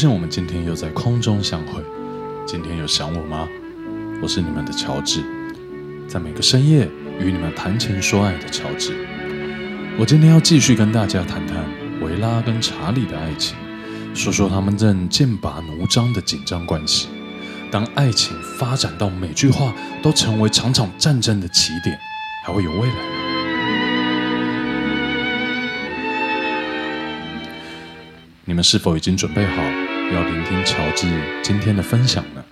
Hello，很高兴我们今天又在空中相会。今天有想我吗？我是你们的乔治，在每个深夜与你们谈情说爱的乔治。我今天要继续跟大家谈谈维拉跟查理的爱情，说说他们正剑拔弩张的紧张关系。当爱情发展到每句话都成为场场战争的起点，还会有未来吗？你们是否已经准备好要聆听乔治今天的分享呢？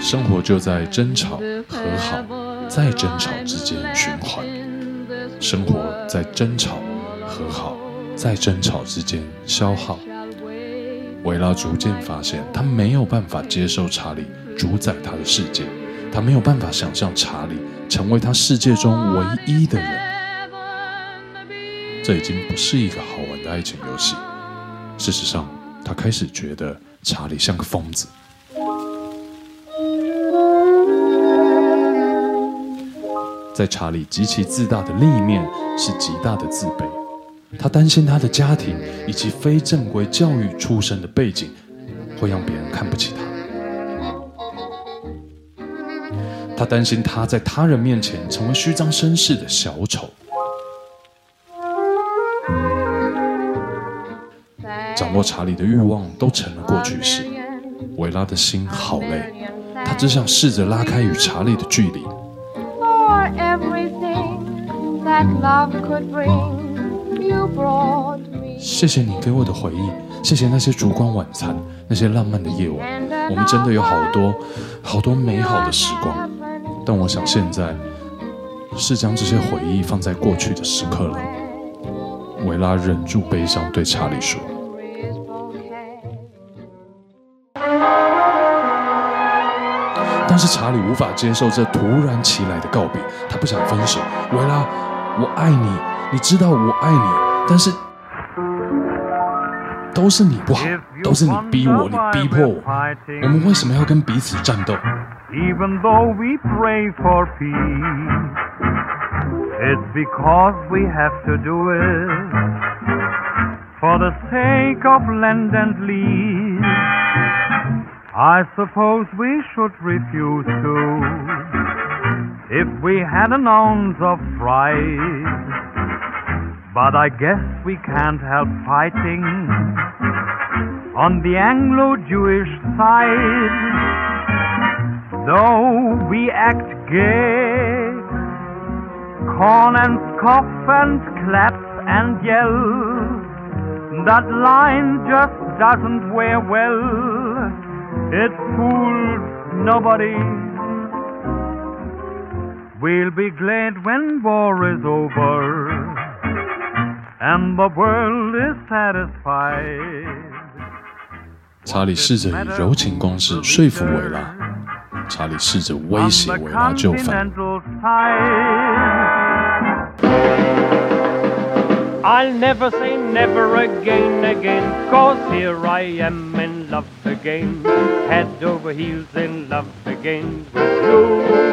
生活就在争吵、和好、再争吵之间循环。生活在争吵、和好、再争吵之间消耗。维拉逐渐发现，他没有办法接受查理主宰他的世界，他没有办法想象查理成为他世界中唯一的人。这已经不是一个好玩的爱情游戏。事实上，他开始觉得查理像个疯子。在查理极其自大的另一面是极大的自卑，他担心他的家庭以及非正规教育出身的背景会让别人看不起他。他担心他在他人面前成为虚张声势的小丑。掌握查理的欲望都成了过去式。维拉的心好累，他只想试着拉开与查理的距离。谢谢你给我的回忆，谢谢那些烛光晚餐，那些浪漫的夜晚，我们真的有好多好多美好的时光。但我想现在是将这些回忆放在过去的时刻了。维拉忍住悲伤对查理说。但是查理无法接受这突然其来的告别，他不想分手。维拉，我爱你，你知道我爱你，但是都是你不好，都是你逼我，你逼迫我。我们为什么要跟彼此战斗？I suppose we should refuse to if we had an ounce of pride. But I guess we can't help fighting on the Anglo-Jewish side. Though we act gay, corn and scoff and clap and yell, that line just doesn't wear well. It fools nobody. We'll be glad when war is over and the world is satisfied. 查理试着以柔情攻势说服维拉，查理试着威胁维拉就范。I'll never say never again, again, cause here I am in love again, head over heels in love again with you.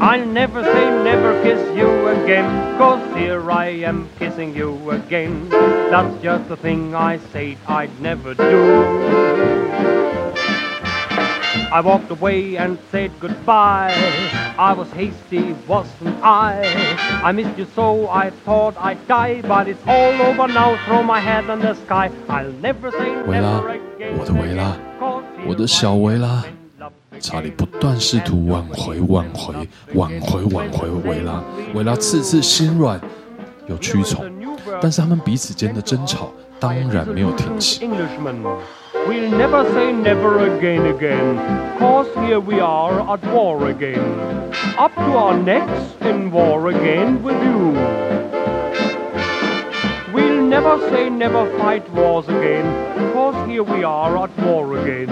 I'll never say never kiss you again, cause here I am kissing you again. That's just the thing I said I'd never do. I walked away and said goodbye. I was hasty, wasn't I? I missed you so I thought I'd die, but it's all over now. Throw my head in the sky. I'll never say never again. 我的维拉，我的小维拉。 查理不断试图挽回、挽回、挽回、挽回维拉。维拉次次心软又屈从，但是他们彼此间的争吵当然没有停息。We'll never say never again, again, cause here we are at war again, up to our necks in war again with you. We'll never say never fight wars again, cause here we are at war again.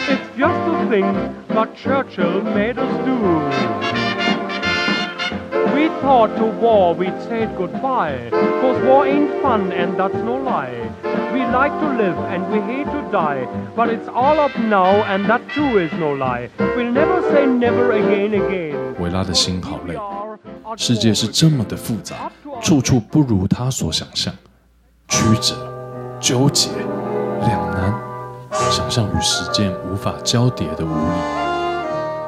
It's just a thing that Churchill made us do. We thought to war we'd say goodbye, cause war ain't fun and that's no lie. We like to live and we hate to die, but it's all up now and that too is no lie. We'll never say never again again. 维拉的心好累，世界是这么的复杂，处处不如他所想象，曲折、纠结、两难， 想象与实践无法交叠的无力。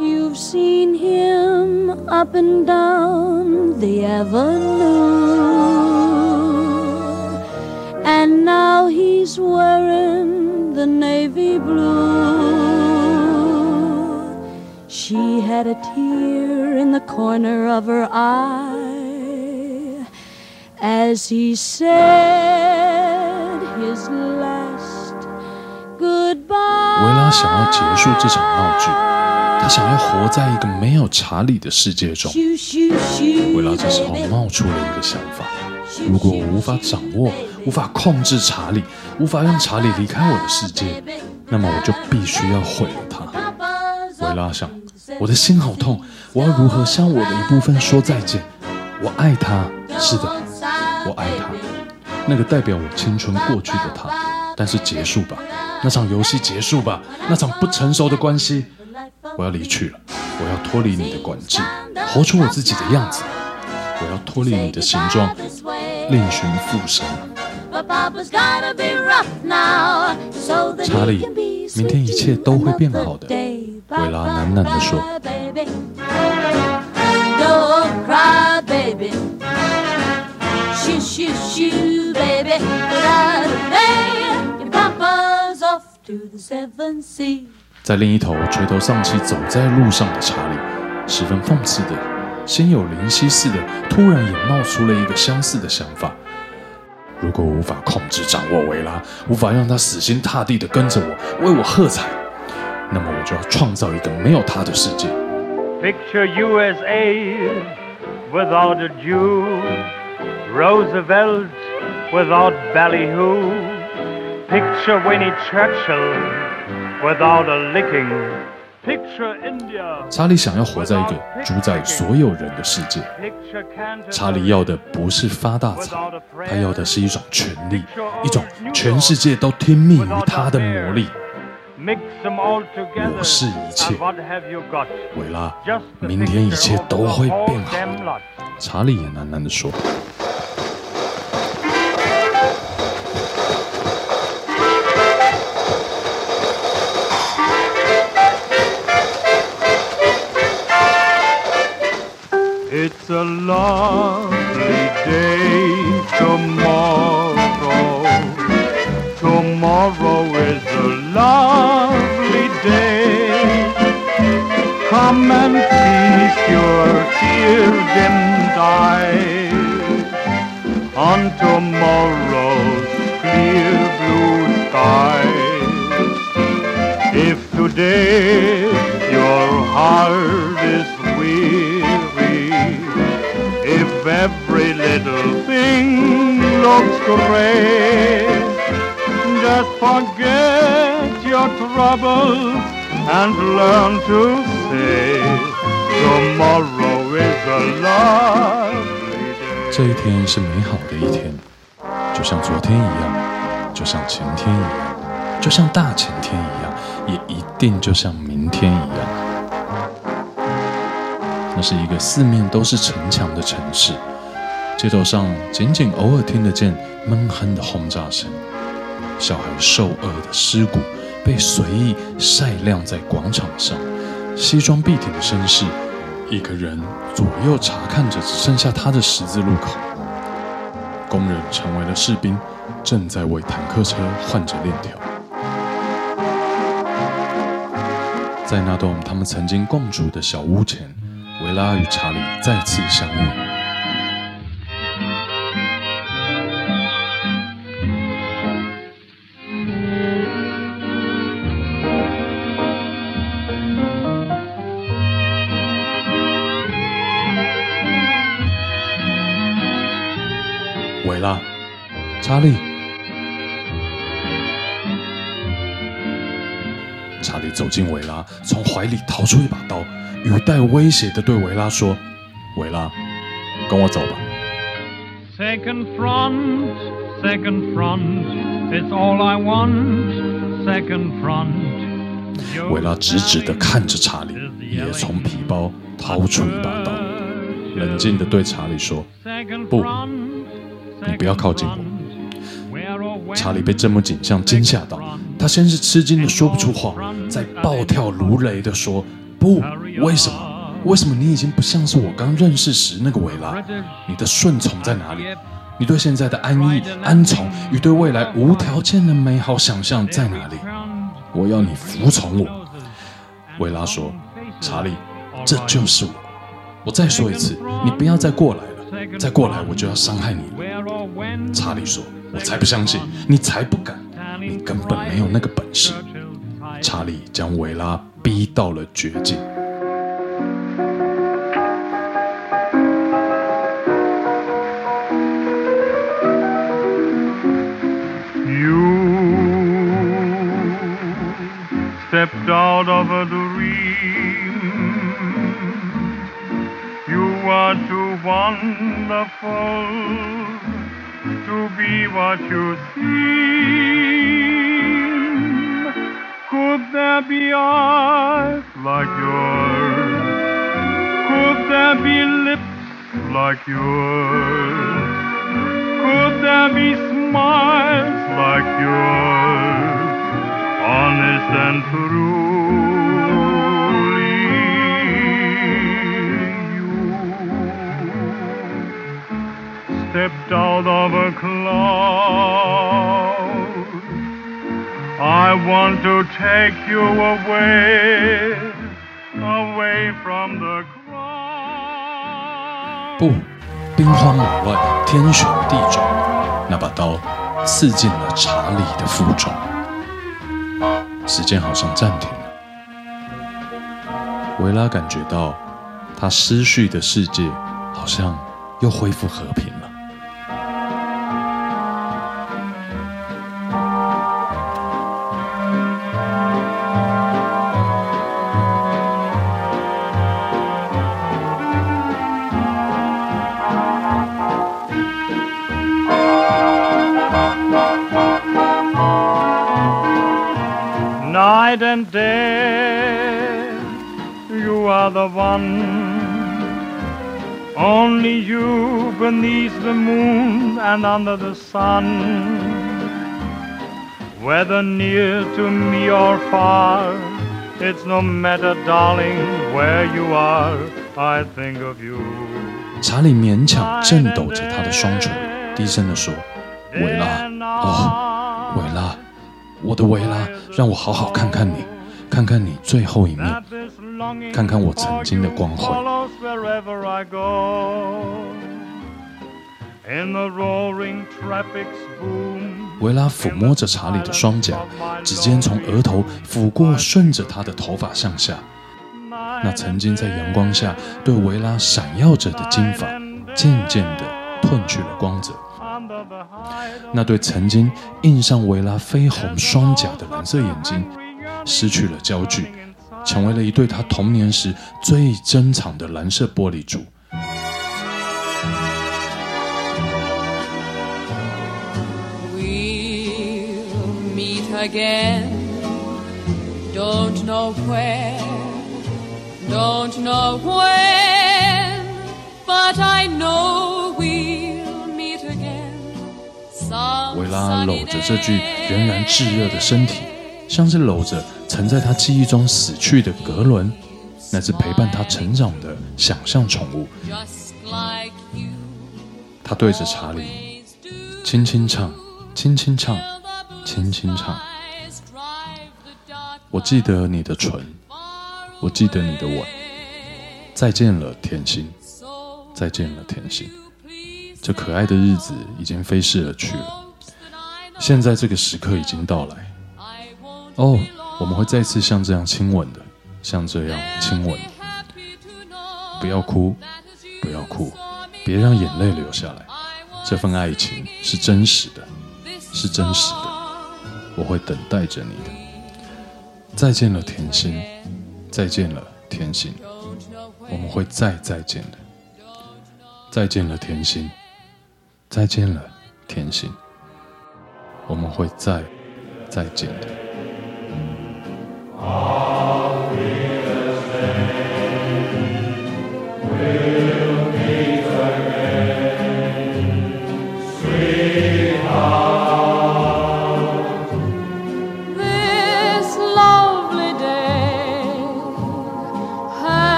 You've seen him up and down the avenue. And now he's wearing the navy blue. She had a tear in the corner of her eye as he said his last goodbye. 维拉想要结束这场闹剧，他想要活在一个没有查理的世界中。维拉这时候冒出了一个想法：如果我无法掌握，无法控制查理，无法让查理离开我的世界，那么我就必须要毁了他。维拉想，我的心好痛，我要如何向我的一部分说再见？我爱他，是的，我爱他，那个代表我青春过去的他。但是结束吧，那场游戏结束吧，那场不成熟的关系，我要离去了，我要脱离你的管制，活出我自己的样子，我要脱离你的形状，另寻复生。查理，明天一切都会变好的。维拉喃喃地说。在另一头垂头丧气走在路上的查理，十分讽刺的，心有灵犀似的，突然也冒出了一个相似的想法。如果无法控制掌握维拉，无法让他死心塌地的跟着我，为我喝彩，那么我就要创造一个没有他的世界。Picture USA without a Jew, Roosevelt without ballyhoo. Picture Winnie Churchill without a licking. 查理想要活在一个主宰所有人的世界。查理要的不是发大财，他要的是一种权力，一种全世界都听命于他的魔力。我是一切，维拉，明天一切都会变好。查理也喃喃地说。It's a lovely day tomorrow. Tomorrow is a lovely day. Come and feast your tear-dimmed eyes on tomorrow's looks gray, just forget your troubles and learn to say tomorrow is a lovely day. 这一天是美好的一天，就像昨天一样，就像前天一样，就像大前天一样，也一定就像明天一样。那是一个四面都是城墙的城市，街头上仅仅偶尔听得见闷哼的轰炸声，小孩受饿的尸骨被随意晒晾在广场上，西装笔挺的绅士，一个人左右查看着只剩下他的十字路口，工人成为了士兵，正在为坦克车换着链条，在那栋他们曾经共住的小屋前。维拉与查理再次相遇。查理，查理走近维拉，从怀里掏出一把刀，语带威胁的对维拉说：“维拉，跟我走吧。” Second front, second front, it's all I want. Second front. 维拉直直的看着查理，也从皮包掏出一把刀，冷静的对查理说：“不，你不要靠近我。”查理被这幕景象惊吓到，他先是吃惊的说不出话，再暴跳如雷的说：“不，为什么？为什么你已经不像是我刚认识时那个维拉？你的顺从在哪里？你对现在的安逸、安从与对未来无条件的美好想象在哪里？我要你服从我。”维拉说：“查理，这就是我。我再说一次，你不要再过来了，再过来我就要伤害你了。”查理说。我才不相信，你才不敢，你根本没有那个本事。查理将维拉逼到了绝境。To be what you seem. Could there be eyes like yours? Could there be lips like yours? Could there be smiles like yours? Honest and truly stepped out of a cloud. I want to take you away, away from the crowd. 不，兵荒马乱，天旋地转，那把刀刺进了查理的腹中。时间好像暂停了，维拉感觉到他失去的世界好像又恢复和平 Night and day, you are the one. Only you beneath the moon and under the sun. Whether near to me or far, it's no matter, darling, where you are. I think of you. 查理勉强震抖着他的双唇，低声地说：“维拉，哦，维拉。”我的维拉， 让我好好看看你，看看你最后一面，看看我曾经的光辉。维拉抚摸着查理的双颊，指尖从额头抚过，顺着他的头发向下。那曾经在阳光下对维拉闪耀着的金发，渐渐地褪去了光泽。那对曾经映上维拉绯红双颊的蓝色眼睛，失去了焦距，成为了一对他童年时最珍藏的蓝色玻璃珠。Meet again. Don't know where, don't know when, but I know we'll 维拉搂着这具仍然炙热的身体，像是搂着曾在他记忆中死去的格伦，那只陪伴他成长的想象宠物。他对着查理轻轻唱，轻轻唱，轻轻唱。我记得你的唇，我记得你的吻。再见了，甜心，再见了，甜心。这可爱的日子已经飞逝而去了，现在这个时刻已经到来。哦，我们会再次像这样亲吻的，像这样亲吻。不要哭，不要哭，别让眼泪流下来。这份爱情是真实的，是真实的。我会等待着你的。再见了，甜心，再见了，甜心，我们会再再见的。再见了，甜心，再见了，甜心，我们会再再见的。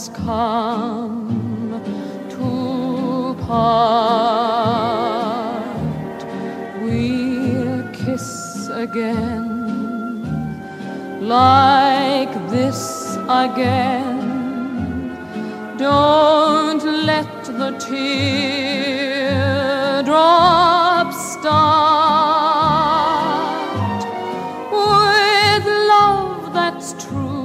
has come to part. We'll kiss again, like this again. Don't let the teardrops start with love that's true